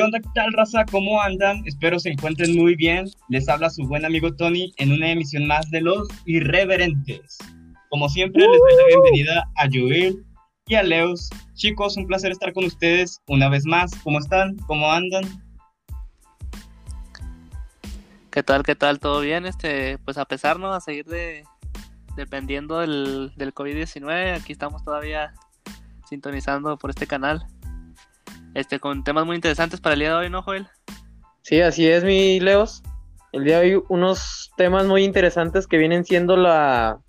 ¿Qué onda? ¿Qué tal, raza? ¿Cómo andan? Espero se encuentren muy bien. Les habla su buen amigo Tony en una emisión más de Los Irreverentes. Como siempre, les doy la bienvenida a Joel y a Leos. Chicos, un placer estar con ustedes una vez más. ¿Cómo están? ¿Cómo andan? ¿Qué tal? ¿Qué tal? ¿Todo bien? Este, pues a pesar, ¿no? A seguir de, dependiendo del, del COVID-19, aquí estamos todavía sintonizando por este canal este, con temas muy interesantes para el día de hoy, ¿no, Joel? Sí, así es, mi Leos. El día de hoy unos temas muy interesantes que vienen siendo la,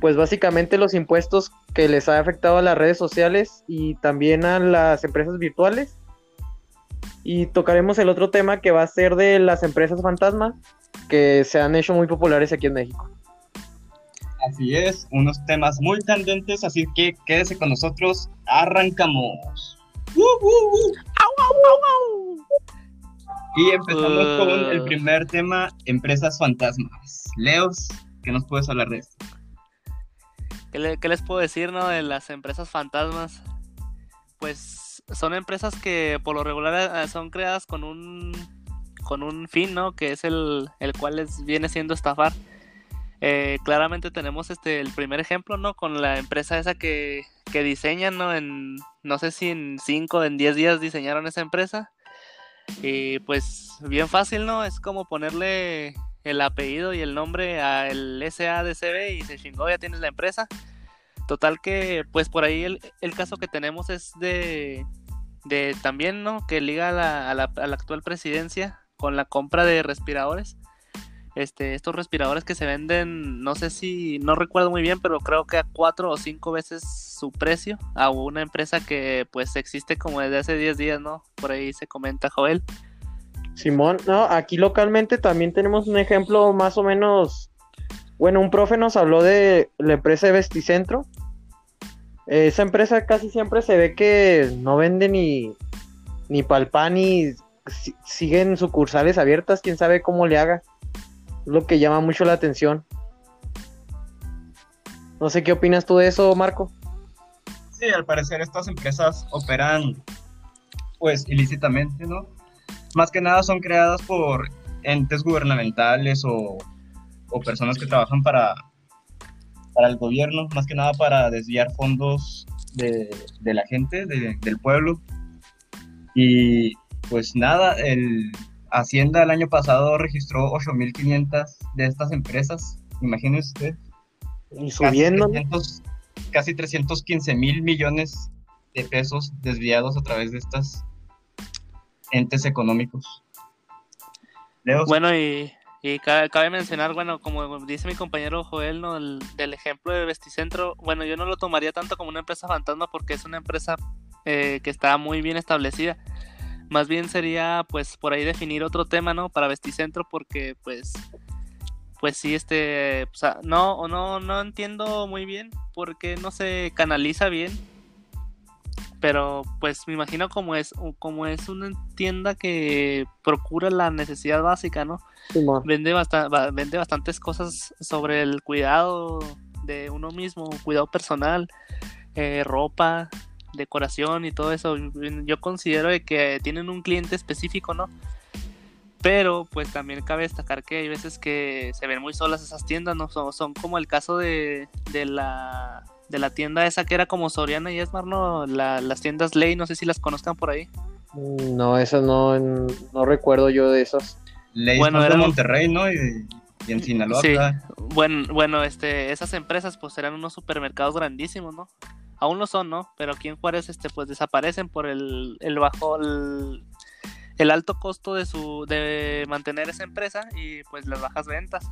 pues básicamente los impuestos que les ha afectado a las redes sociales y también a las empresas virtuales. Y tocaremos el otro tema que va a ser de las empresas fantasma que se han hecho muy populares aquí en México. Así es, unos temas muy candentes, así que quédese con nosotros, arrancamos. Y empezamos con el uh. primer tema, empresas fantasmas. Leos, ¿qué nos puedes hablar de esto? ¿Qué, les puedo decir, no, de las empresas fantasmas? Pues son empresas que por lo regular eh, son creadas con un con un fin, ¿no? Que es el, el cual les viene siendo estafar. Eh, claramente tenemos este el primer ejemplo, ¿no? Con la empresa esa que, que diseñan, ¿no? En, no sé si en 5 o en 10 días diseñaron esa empresa. Y pues bien fácil, ¿no? Es como ponerle el apellido y el nombre al SADCB y se chingó, ya tienes la empresa. Total que, pues por ahí el, el caso que tenemos es de, de también, ¿no? Que liga a la, a la, a la actual presidencia con la compra de respiradores este, estos respiradores que se venden, no sé si, no recuerdo muy bien, pero creo que a cuatro o cinco veces su precio a una empresa que pues existe como desde hace 10 días, ¿no? Por ahí se comenta Joel. Simón, no, aquí localmente también tenemos un ejemplo más o menos, bueno, un profe nos habló de la empresa de Vesticentro. Esa empresa casi siempre se ve que no vende ni, ni palpan ni siguen sucursales abiertas, quién sabe cómo le haga lo que llama mucho la atención. No sé qué opinas tú de eso, Marco. Sí, al parecer estas empresas operan pues ilícitamente, ¿no? Más que nada son creadas por entes gubernamentales o, personas que trabajan para, para el gobierno, más que nada para desviar fondos de, la gente, del pueblo. Y pues nada, el, Hacienda el año pasado registró 8.500 de estas empresas, imagínense usted. Y subiendo. Casi, 315 mil millones de pesos desviados a través de estas entes económicos. Bueno, y, cabe, mencionar, bueno, como dice mi compañero Joel, ¿no? del, ejemplo de Vesticentro, bueno, yo no lo tomaría tanto como una empresa fantasma porque es una empresa eh, que está muy bien establecida más bien sería, pues, por ahí definir otro tema, ¿no? Para Vesticentro, porque, pues, pues sí, este, o sea, no, o no, no entiendo muy bien porque no se canaliza bien. Pero, pues, me imagino como es, como es una tienda que procura la necesidad básica, ¿no? vende, vende bastantes cosas sobre el cuidado de uno mismo, cuidado personal, eh, ropa, decoración y todo eso. Yo considero que tienen un cliente específico, ¿no? Pero pues también cabe destacar que hay veces que se ven muy solas esas tiendas, ¿no? Son, como el caso de, de, la, de la tienda esa que era como Soriana y Esmar, ¿no? las tiendas Ley, no sé si las conozcan por ahí. Mm, no, esas no, no recuerdo yo de esas. Ley bueno, era Monterrey, ¿no? Y, en Sinaloa. Sí. Bueno, bueno, este, esas empresas pues eran unos supermercados grandísimos, ¿no? Aún lo son, ¿no? Pero aquí en Juárez, este, pues desaparecen por el, el bajo, el, alto costo de su, de mantener esa empresa y pues las bajas ventas.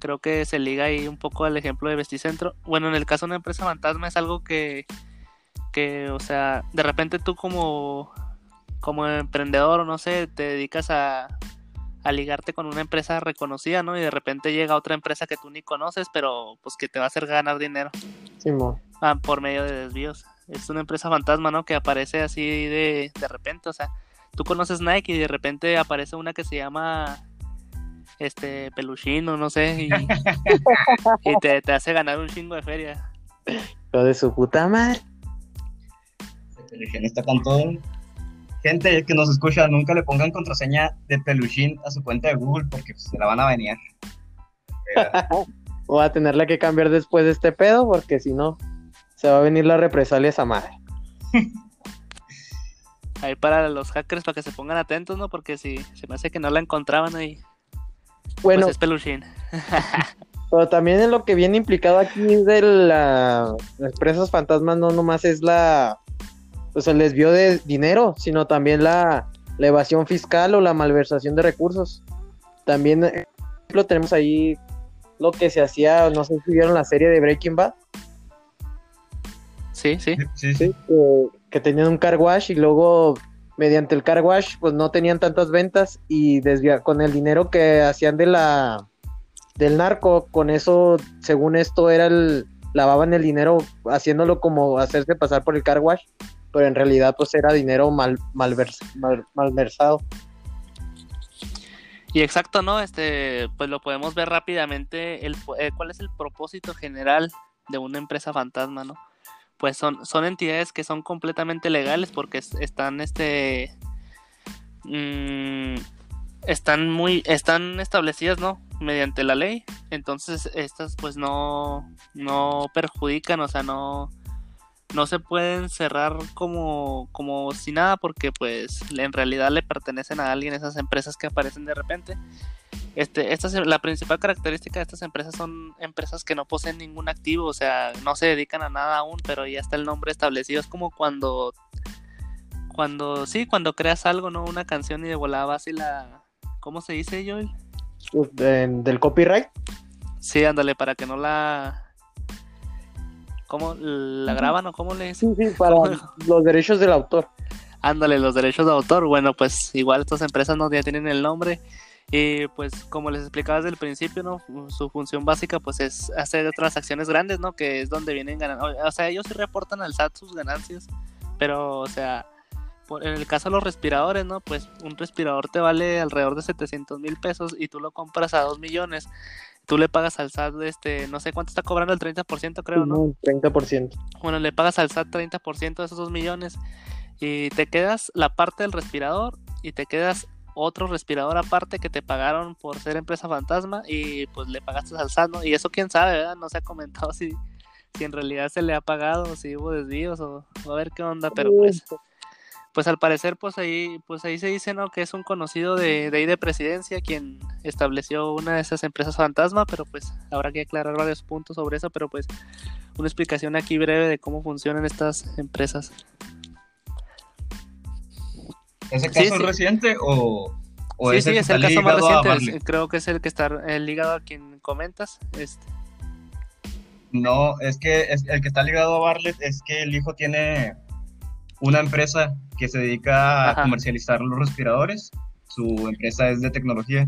Creo que se liga ahí un poco al ejemplo de Vesticentro. Bueno, en el caso de una empresa fantasma es algo que, que o sea, de repente tú como, como emprendedor, no sé, te dedicas a, a ligarte con una empresa reconocida, ¿no? Y de repente llega otra empresa que tú ni conoces, pero pues que te va a hacer ganar dinero. Sí, mo. Ah, por medio de desvíos. Es una empresa fantasma, ¿no? Que aparece así de, de repente, o sea, tú conoces Nike y de repente aparece una que se llama este peluchino, no sé, y, te, te, hace ganar un chingo de feria. Lo de su puta madre. está con todo. Gente que nos escucha, nunca le pongan contraseña de peluchín a su cuenta de Google porque se la van a venir. Voy a tenerla que cambiar después de este pedo porque si no, se va a venir la represalia esa madre. ahí para los hackers para que se pongan atentos, ¿no? Porque si se me hace que no la encontraban ahí. Bueno, pues es peluchín. pero también en lo que viene implicado aquí de las empresas fantasmas no nomás es la pues el desvío de dinero, sino también la, evasión fiscal o la malversación de recursos. También, ejemplo, tenemos ahí lo que se hacía, no sé si vieron la serie de Breaking Bad. Sí, sí. sí, sí. Que, tenían un car wash y luego mediante el car wash pues no tenían tantas ventas y desvía, con el dinero que hacían de la del narco, con eso, según esto, era el lavaban el dinero haciéndolo como hacerse pasar por el car wash pero en realidad pues era dinero mal, malversado. Y exacto, ¿no? Este, pues lo podemos ver rápidamente, el, eh, cuál es el propósito general de una empresa fantasma, ¿no? Pues son, son entidades que son completamente legales porque están, este, mm, están muy, están establecidas, ¿no? Mediante la ley, entonces estas pues no, no perjudican, o sea, no, no se pueden cerrar como, como si nada porque pues en realidad le pertenecen a alguien esas empresas que aparecen de repente. Este, esta, la principal característica de estas empresas son empresas que no poseen ningún activo, o sea, no se dedican a nada aún, pero ya está el nombre establecido. Es como cuando, cuando, sí, cuando creas algo, ¿no? Una canción y de volada vas y la, ¿cómo se dice, Joel? ¿Del copyright? Sí, ándale, para que no la, ¿Cómo la graban o cómo le Sí, sí, para los derechos del autor. Ándale, los derechos de autor. Bueno, pues igual estas empresas no ya tienen el nombre. Y pues como les explicaba desde el principio, ¿no? Su función básica pues es hacer transacciones grandes, ¿no? Que es donde vienen ganando. O sea, ellos sí reportan al SAT sus ganancias, pero o sea, en el caso de los respiradores, ¿no? Pues un respirador te vale alrededor de 700 mil pesos y tú lo compras a 2 millones tú le pagas al SAT, este, no sé cuánto está cobrando el 30%, creo, ¿no? 30%. Bueno, le pagas al SAT 30% de esos 2 millones y te quedas la parte del respirador y te quedas otro respirador aparte que te pagaron por ser empresa fantasma y pues le pagaste al SAT, ¿no? Y eso quién sabe, ¿verdad? No se ha comentado si, si en realidad se le ha pagado, si hubo desvíos o, a ver qué onda, pero pues pues al parecer pues ahí pues ahí se dice no que es un conocido de, de ahí de presidencia quien estableció una de esas empresas fantasma pero pues habrá que aclarar varios puntos sobre eso pero pues una explicación aquí breve de cómo funcionan estas empresas ¿Ese caso es reciente o, o sí, sí, es el caso más reciente. Creo que es el que está ligado a quien comentas. Este. No, es que es, el que está ligado a Barlet es que el hijo tiene una empresa que se dedica a comercializar los respiradores. Su empresa es de tecnología,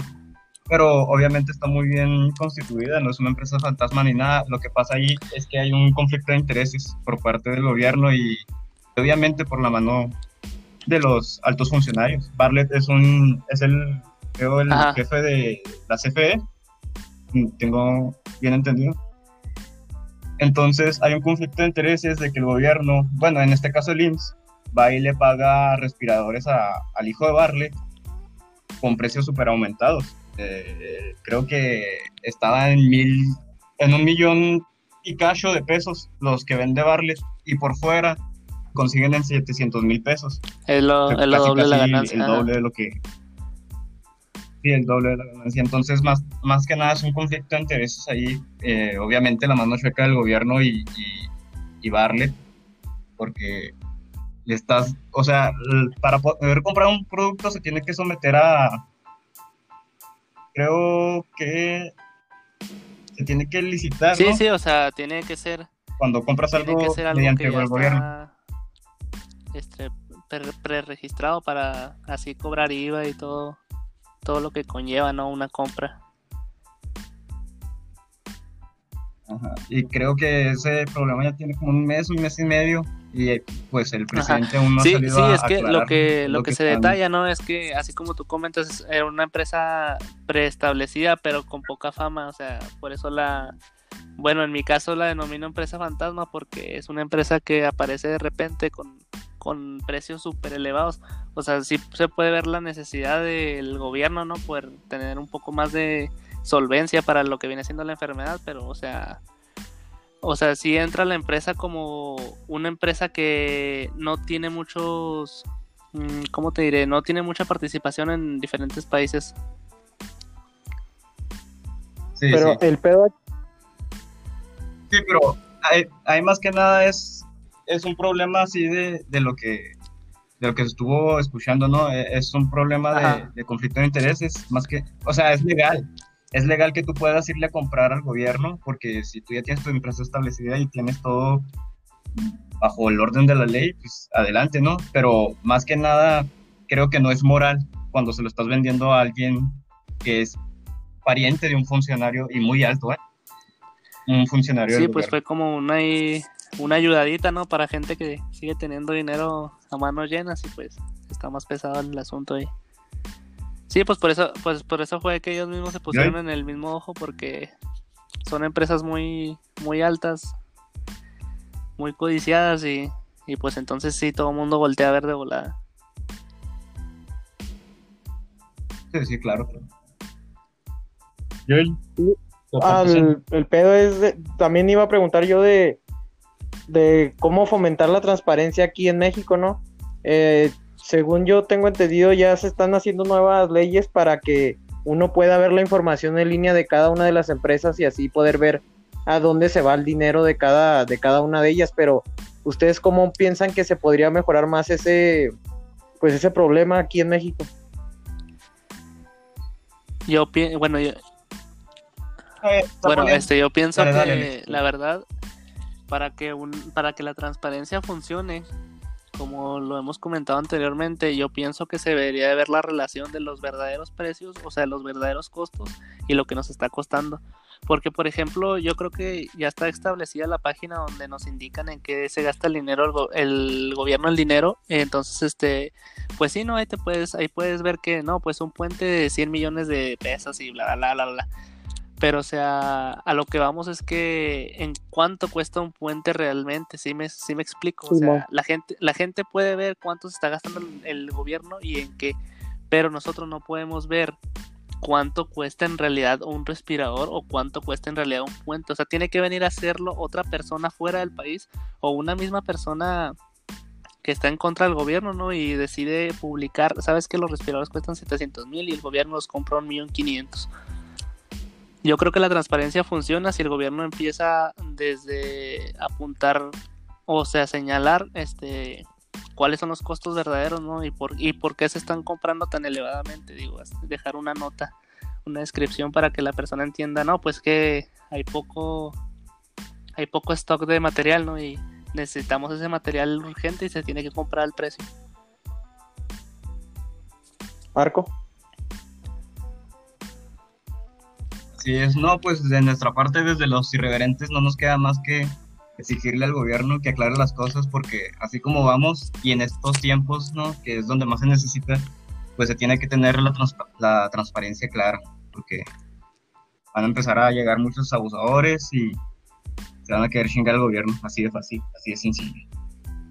pero obviamente está muy bien constituida, no es una empresa fantasma ni nada. Lo que pasa ahí es que hay un conflicto de intereses por parte del gobierno y obviamente por la mano de los altos funcionarios. Bartlett es un es el creo el jefe de la CFE, tengo bien entendido. Entonces hay un conflicto de intereses de que el gobierno, bueno, en este caso el IMSS, va y le paga respiradores al hijo de Barlet con precios súper aumentados. Eh, creo que estaba en mil, en un millón y cacho de pesos los que vende Barlet y por fuera consiguen en 700 mil pesos. Es lo, doble de la ganancia. El doble de lo que... Sí, el doble de la ganancia. Entonces, más, más que nada es un conflicto de intereses ahí. Eh, obviamente la mano chueca del gobierno y, y, y Barlet, porque le estás, o sea, para poder comprar un producto se tiene que someter a, creo que se tiene que licitar. Sí, sí, o sea, tiene que ser. Cuando compras algo, mediante el gobierno. Este, preregistrado para así cobrar IVA y todo, todo lo que conlleva, ¿no? Una compra. Ajá. Y creo que ese problema ya tiene como un mes, un mes y medio y pues el presidente aún no sí, ha salido sí, es que lo que lo, que, se detalla no es que así como tú comentas era una empresa preestablecida pero con poca fama o sea por eso la bueno en mi caso la denomino empresa fantasma porque es una empresa que aparece de repente con, con precios súper elevados. O sea, sí se puede ver la necesidad del gobierno, ¿no? Poder tener un poco más de solvencia para lo que viene siendo la enfermedad, pero, o sea, o sea, si entra la empresa como una empresa que no tiene muchos, mm, ¿cómo te diré? No tiene mucha participación en diferentes países. Sí, pero el pedo... Sí, pero hay, más que nada es, es un problema así de, de lo que de lo que se estuvo escuchando, ¿no? E, es un problema de, de, conflicto de intereses, más que, o sea, es legal, es legal que tú puedas irle a comprar al gobierno, porque si tú ya tienes tu empresa establecida y tienes todo bajo el orden de la ley, pues adelante, ¿no? Pero más que nada, creo que no es moral cuando se lo estás vendiendo a alguien que es pariente de un funcionario y muy alto, ¿eh? Un funcionario. Sí, pues fue como una, una ayudadita, ¿no? Para gente que sigue teniendo dinero a manos llenas y pues está más pesado el asunto ahí. Sí, pues por eso, pues por eso fue que ellos mismos se pusieron en el mismo ojo porque son empresas muy, muy altas, muy codiciadas y, y pues entonces sí todo el mundo voltea a ver de volada. Sí, sí, claro. Ah, el, pedo es, también iba a preguntar yo de, de cómo fomentar la transparencia aquí en México, ¿no? Eh, según yo tengo entendido, ya se están haciendo nuevas leyes para que uno pueda ver la información en línea de cada una de las empresas y así poder ver a dónde se va el dinero de cada, de cada una de ellas. Pero, ¿ustedes cómo piensan que se podría mejorar más ese, pues ese problema aquí en México? Yo pienso, bueno, yo, bueno, este, yo pienso que la verdad, para que un, para que la transparencia funcione, como lo hemos comentado anteriormente, yo pienso que se debería de ver la relación de los verdaderos precios, o sea, los verdaderos costos y lo que nos está costando. Porque, por ejemplo, yo creo que ya está establecida la página donde nos indican en qué se gasta el dinero, el, gobierno el dinero. Entonces, este, pues sí, ¿no? Ahí te puedes, ahí puedes ver que, no, pues un puente de 100 millones de pesos y bla, bla, bla, bla. Pero, o sea, a lo que vamos es que en cuánto cuesta un puente realmente, sí me, sí me explico. O sea, la gente, la gente puede ver cuánto se está gastando el, gobierno y en qué, pero nosotros no podemos ver cuánto cuesta en realidad un respirador o cuánto cuesta en realidad un puente. O sea, tiene que venir a hacerlo otra persona fuera del país o una misma persona que está en contra del gobierno, ¿no? Y decide publicar, sabes que los respiradores cuestan 700 mil y el gobierno los compra un millón quinientos. Yo creo que la transparencia funciona si el gobierno empieza desde apuntar, o sea, señalar este cuáles son los costos verdaderos, ¿no? Y por, y por qué se están comprando tan elevadamente, digo, dejar una nota, una descripción para que la persona entienda, no, pues que hay poco, hay poco stock de material, ¿no? Y necesitamos ese material urgente y se tiene que comprar al precio. Marco. Sí, es, no, pues de nuestra parte, desde los irreverentes, no nos queda más que exigirle al gobierno que aclare las cosas, porque así como vamos, y en estos tiempos, ¿no? Que es donde más se necesita, pues se tiene que tener la, la transparencia clara, porque van a empezar a llegar muchos abusadores y se van a querer chingar al gobierno, así de fácil, así de sencillo.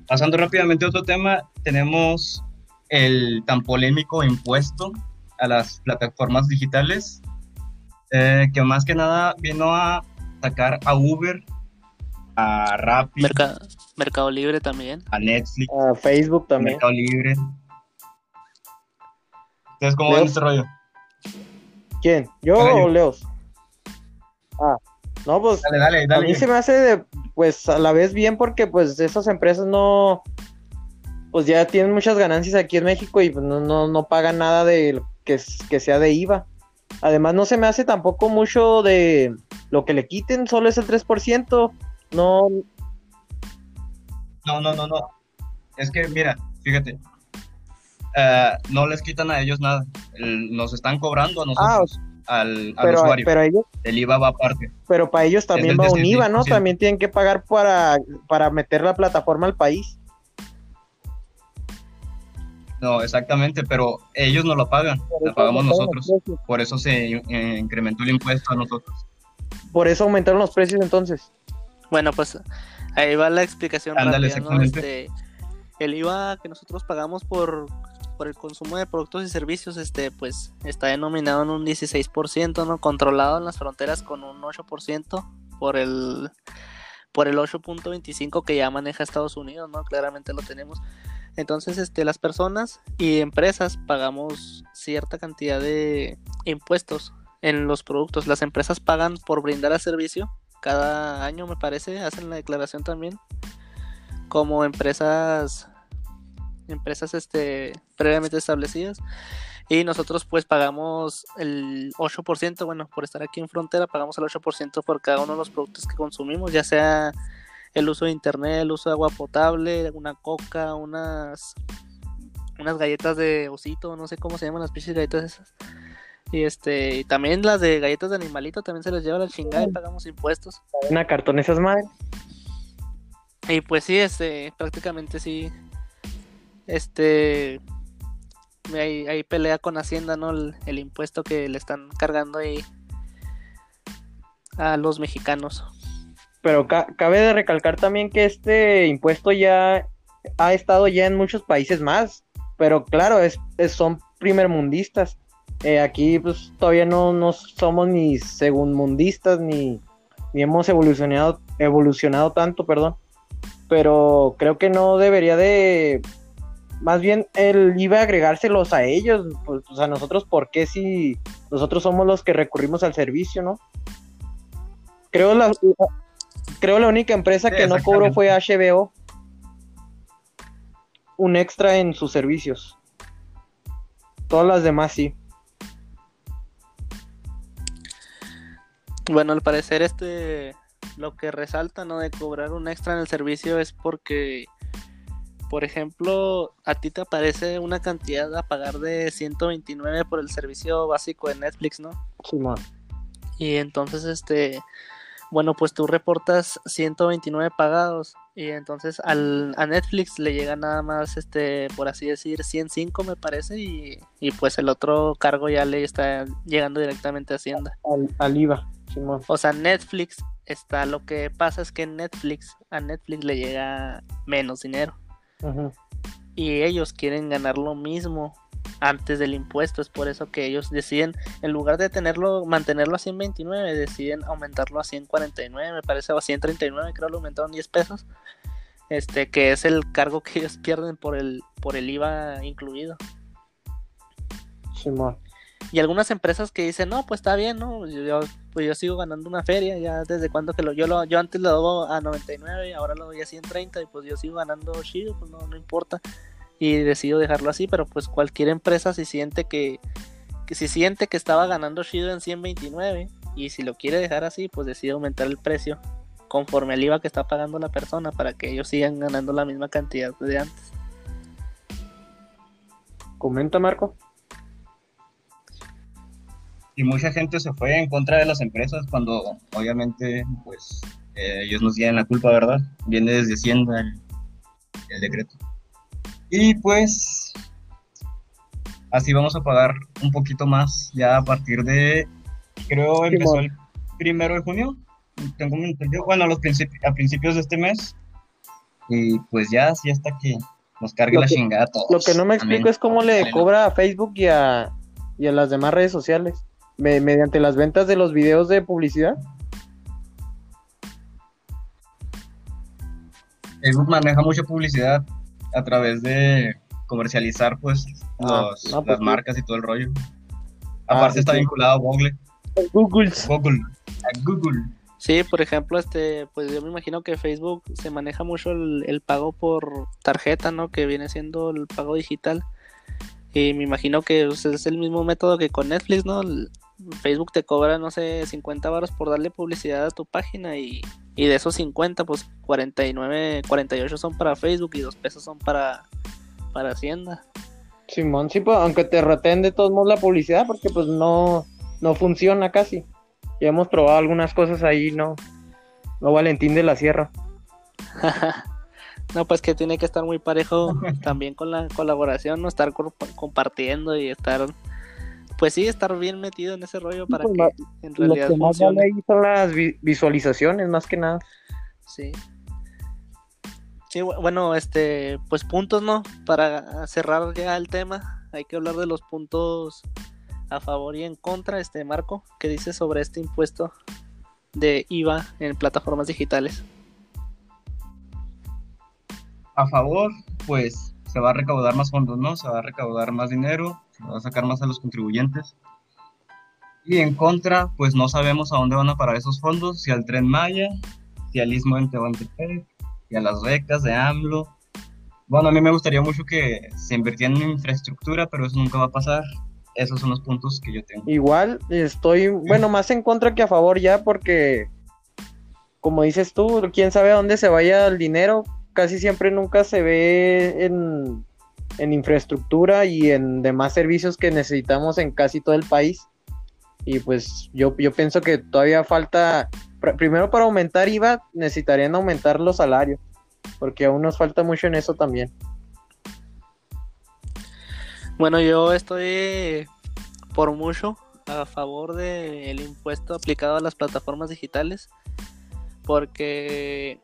Pasando rápidamente a otro tema, tenemos el tan polémico impuesto a las plataformas digitales eh, que más que nada vino a sacar a Uber, a Rappi, Mercado Libre también, a Netflix, a Facebook también, Mercado Libre. Entonces, ¿cómo ven este rollo? ¿Quién? ¿Yo o Leos? Ah, no, pues dale, dale, dale, a mí se me hace de, pues a la vez bien porque pues esas empresas no, pues ya tienen muchas ganancias aquí en México y pues, no, no, no pagan nada de que, que sea de IVA. Además, no se me hace tampoco mucho de lo que le quiten, solo es el 3%. No. No, no, no, no. Es que, mira, fíjate. Eh, no les quitan a ellos nada. nos están cobrando a nosotros. Ah, al, usuario. Pero ellos, el IVA va aparte. Pero para ellos también va un IVA, ¿no? También tienen que pagar para, para meter la plataforma al país. No, exactamente, pero ellos no lo pagan, lo pagamos nosotros. Por eso se eh, incrementó el impuesto a nosotros. Por eso aumentaron los precios entonces. Bueno, pues ahí va la explicación. Ándale, exactamente. Este, el IVA que nosotros pagamos por, por el consumo de productos y servicios, este, pues está denominado en un 16%, ¿no? Controlado en las fronteras con un 8% por el por el 8.25 que ya maneja Estados Unidos, ¿no? Claramente lo tenemos. Entonces, este, las personas y empresas pagamos cierta cantidad de impuestos en los productos. Las empresas pagan por brindar el servicio cada año, me parece, hacen la declaración también. Como empresas, empresas este, previamente establecidas. Y nosotros pues pagamos el 8%, bueno, por estar aquí en frontera, pagamos el 8% por cada uno de los productos que consumimos, ya sea el uso de internet, el uso de agua potable, una coca, unas unas galletas de osito, no sé cómo se llaman las pinches galletas esas. Y este, y también las de galletas de animalito también se les lleva la chingada y pagamos impuestos. Una cartón esas madres. Y pues sí, este, prácticamente sí. Este hay, pelea con Hacienda, ¿no? El, impuesto que le están cargando ahí a los mexicanos. Pero cabe de recalcar también que este impuesto ya ha estado ya en muchos países más, pero claro, es, son primermundistas. Eh, aquí pues todavía no, no somos ni segundmundistas ni, ni hemos evolucionado, evolucionado tanto, perdón. Pero creo que no debería de más bien él iba a agregárselos a ellos, pues, a nosotros, ¿por qué si nosotros somos los que recurrimos al servicio, no? Creo la, creo la única empresa que no cobró fue HBO. Un extra en sus servicios. Todas las demás sí. Bueno, al parecer este lo que resalta no de cobrar un extra en el servicio es porque por ejemplo, a ti te aparece una cantidad a pagar de 129 por el servicio básico de Netflix, ¿no? Sí, man. Y entonces, este, bueno, pues tú reportas 129 pagados y entonces al, a Netflix le llega nada más, este, por así decir, 105 me parece y, y pues el otro cargo ya le está llegando directamente a Hacienda. Al, al IVA, O sea, Netflix está, lo que pasa es que Netflix, a Netflix le llega menos dinero. Y ellos quieren ganar lo mismo antes del impuesto. Es por eso que ellos deciden, en lugar de tenerlo, mantenerlo a 129, deciden aumentarlo a 149, me parece, o a 139, creo que lo aumentaron 10 pesos. Este, que es el cargo que ellos pierden por el, por el IVA incluido. Simón. Y algunas empresas que dicen, no, pues está bien, ¿no? Yo, pues yo sigo ganando una feria, ya desde cuando que lo, yo lo, yo antes lo doy a 99 y ahora lo doy a 130 y pues yo sigo ganando chido, pues no, no importa. Y decido dejarlo así, pero pues cualquier empresa si siente que, que si siente que estaba ganando chido en 129 y si lo quiere dejar así, pues decide aumentar el precio conforme al IVA que está pagando la persona para que ellos sigan ganando la misma cantidad de antes. Comenta Marco y mucha gente se fue en contra de las empresas cuando obviamente pues eh, ellos nos tienen la culpa, ¿verdad? Viene desde Hacienda el, el, decreto. Y pues así vamos a pagar un poquito más ya a partir de, creo empezó el primero de junio, tengo entendido, bueno, a, los principios, a principios de este mes. Y pues ya, así hasta que nos cargue la chingada todos. Lo que no me explico es cómo le cobra a Facebook y a, y a las demás redes sociales mediante las ventas de los videos de publicidad. Facebook maneja mucha publicidad a través de comercializar pues, ah, pues las marcas y todo el rollo. Ah, Aparte está vinculado a Google. Google. Google. A Google. Sí, por ejemplo, este, pues yo me imagino que Facebook se maneja mucho el, el, pago por tarjeta, ¿no? Que viene siendo el pago digital. Y me imagino que pues, es el mismo método que con Netflix, ¿no? Facebook te cobra, no sé, 50 baros por darle publicidad a tu página y, de esos 50, pues 49, 48 son para Facebook y 2 pesos son para, para Hacienda. Simón, sí, pues, aunque te reten de todos modos la publicidad, porque pues no, no funciona casi. Ya hemos probado algunas cosas ahí, no, no Valentín de la Sierra. no, pues que tiene que estar muy parejo también con la colaboración, no estar compartiendo y estar pues sí, estar bien metido en ese rollo para pues que en realidad lo que más son las visualizaciones, más que nada. Sí. Sí, bueno, este, pues puntos, ¿no? Para cerrar ya el tema, hay que hablar de los puntos a favor y en contra, este Marco, ¿qué dice sobre este impuesto de IVA en plataformas digitales? A favor, pues se va a recaudar más fondos, ¿no? Se va a recaudar más dinero, se va a sacar más a los contribuyentes. Y en contra, pues no sabemos a dónde van a parar esos fondos, si al Tren Maya, si al Istmo en Tehuantepec, si a las becas de AMLO. Bueno, a mí me gustaría mucho que se invirtiera en infraestructura, pero eso nunca va a pasar. Esos son los puntos que yo tengo. Igual estoy, bueno, más en contra que a favor ya, porque, como dices tú, quién sabe a dónde se vaya el dinero. Casi siempre nunca se ve en, en infraestructura y en demás servicios que necesitamos en casi todo el país. Y pues yo, yo pienso que todavía falta, primero para aumentar IVA necesitarían aumentar los salarios, porque aún nos falta mucho en eso también. Bueno, yo estoy por mucho a favor del impuesto aplicado a las plataformas digitales, porque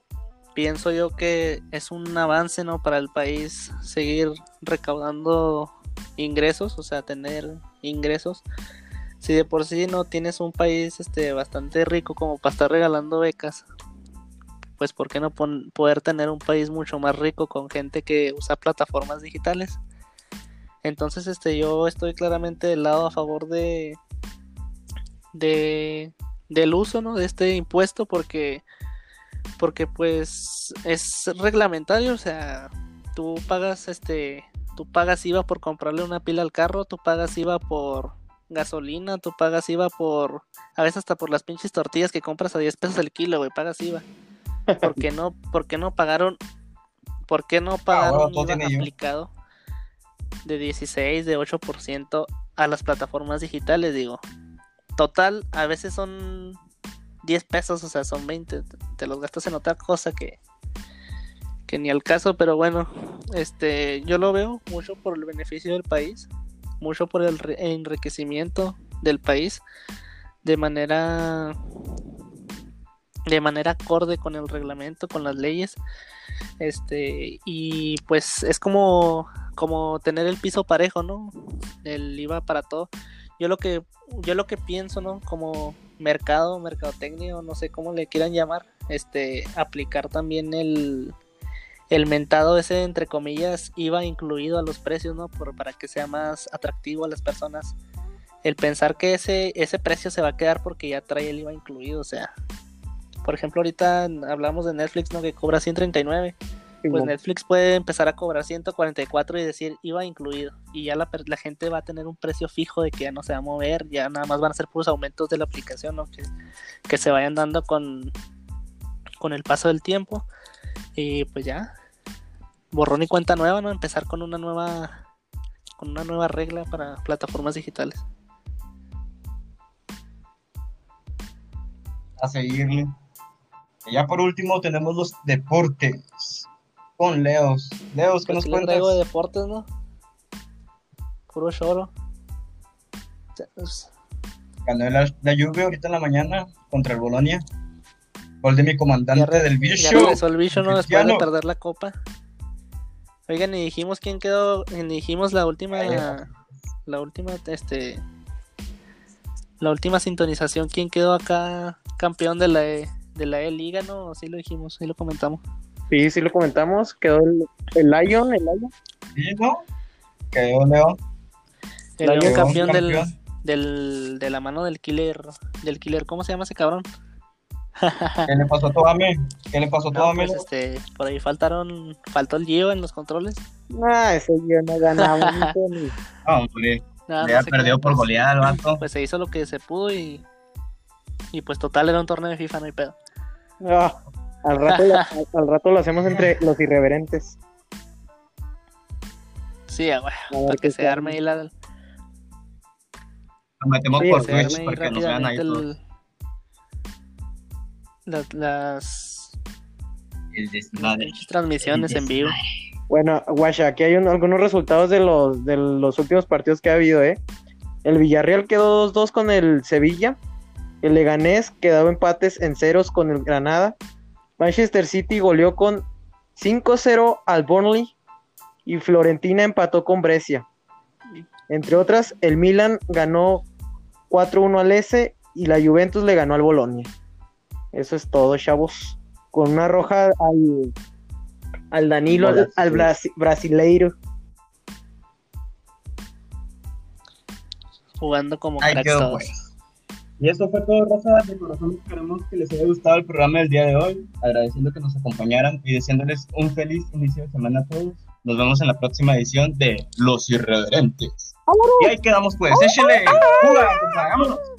pienso yo que es un avance ¿no? para el país seguir recaudando ingresos, o sea, tener ingresos si de por sí no tienes un país este bastante rico como para estar regalando becas, pues por qué no poder tener un país mucho más rico con gente que usa plataformas digitales. Entonces, este yo estoy claramente del lado a favor de de del uso, ¿no? de este impuesto porque porque pues es reglamentario, o sea, tú pagas este tú pagas IVA por comprarle una pila al carro, tú pagas IVA por gasolina, tú pagas IVA por, a veces hasta por las pinches tortillas que compras a 10 pesos el kilo, güey, pagas IVA. ¿Por qué no, por qué no pagaron, por qué no pagaron IVA aplicado de 16, de 8% a las plataformas digitales, digo? Total, a veces son 10 pesos, o sea, son 20, te los gastas en otra cosa que, que ni al caso, pero bueno, este, yo lo veo mucho por el beneficio del país mucho por el enriquecimiento del país de manera de manera acorde con el reglamento, con las leyes. Este, y pues es como como tener el piso parejo, ¿no? El IVA para todo. Yo lo que yo lo que pienso, ¿no? Como mercado, mercadotecnia, no sé cómo le quieran llamar, este aplicar también el el mentado ese, entre comillas, iba incluido a los precios, ¿no? Por, para que sea más atractivo a las personas. El pensar que ese, ese precio se va a quedar porque ya trae el IVA incluido, o sea. Por ejemplo, ahorita hablamos de Netflix, ¿no? Que cobra 139. Pues Netflix puede empezar a cobrar 144 y decir IVA incluido. Y ya la, la, gente va a tener un precio fijo de que ya no se va a mover, ya nada más van a ser puros aumentos de la aplicación, ¿no? Que, que se vayan dando con, con el paso del tiempo. Y pues ya, borrón y cuenta nueva, ¿no? Empezar con una nueva con una nueva regla para plataformas digitales. A seguirle. Y ya por último tenemos los deportes con Leos. Leos, ¿qué pues nos cuentas? de deportes, ¿no? Puro choro. Ganó la, la lluvia ahorita en la mañana contra el Bolonia. Gol de mi comandante del bicho. Ya regresó el bicho, ¿no? Después de perder la copa. Oigan, y dijimos quién quedó, y dijimos la última, la última, este, la última sintonización, quién quedó acá campeón de la E, de la E Liga, ¿no? Sí lo dijimos, sí lo comentamos. Sí, sí lo comentamos, quedó el, el Lion, el Lion. Sí, ¿no? Quedó León. El León campeón, Del, del, de la mano del killer, del killer, ¿cómo se llama ese cabrón? ¿Qué le pasó a Toame? ¿Qué le pasó a Toame? Pues, este, por ahí faltaron, faltó el Gio en los controles. Ah, ese Gio no ganaba ni. No, hombre. ya perdió por goleada el vato. Pues se hizo lo que se pudo y. Y pues total era un torneo de FIFA, no hay pedo. Ah, al, rato lo, al, rato lo hacemos entre los irreverentes. Sí, güey, para que se arme ahí la. Lo metemos por Twitch para que nos vean ahí todos las, transmisiones en vivo. Bueno, Guasha, aquí hay algunos resultados de los, de los últimos partidos que ha habido, ¿eh? El Villarreal quedó 2-2 con el Sevilla. El Leganés quedó empates en ceros con el Granada. Manchester City goleó con 5-0 al Burnley y Florentina empató con Brescia. Entre otras, el Milan ganó 4-1 al S y la Juventus le ganó al Bolonia. Eso es todo, chavos. Con una roja al, al Danilo, al, brasileiro. Jugando como y eso fue todo, Rosa. De corazón esperamos que les haya gustado el programa del día de hoy. Agradeciendo que nos acompañaran y deseándoles un feliz inicio de semana a todos. Nos vemos en la próxima edición de Los Irreverentes. Y ahí quedamos pues. Échele. ¡Vámonos!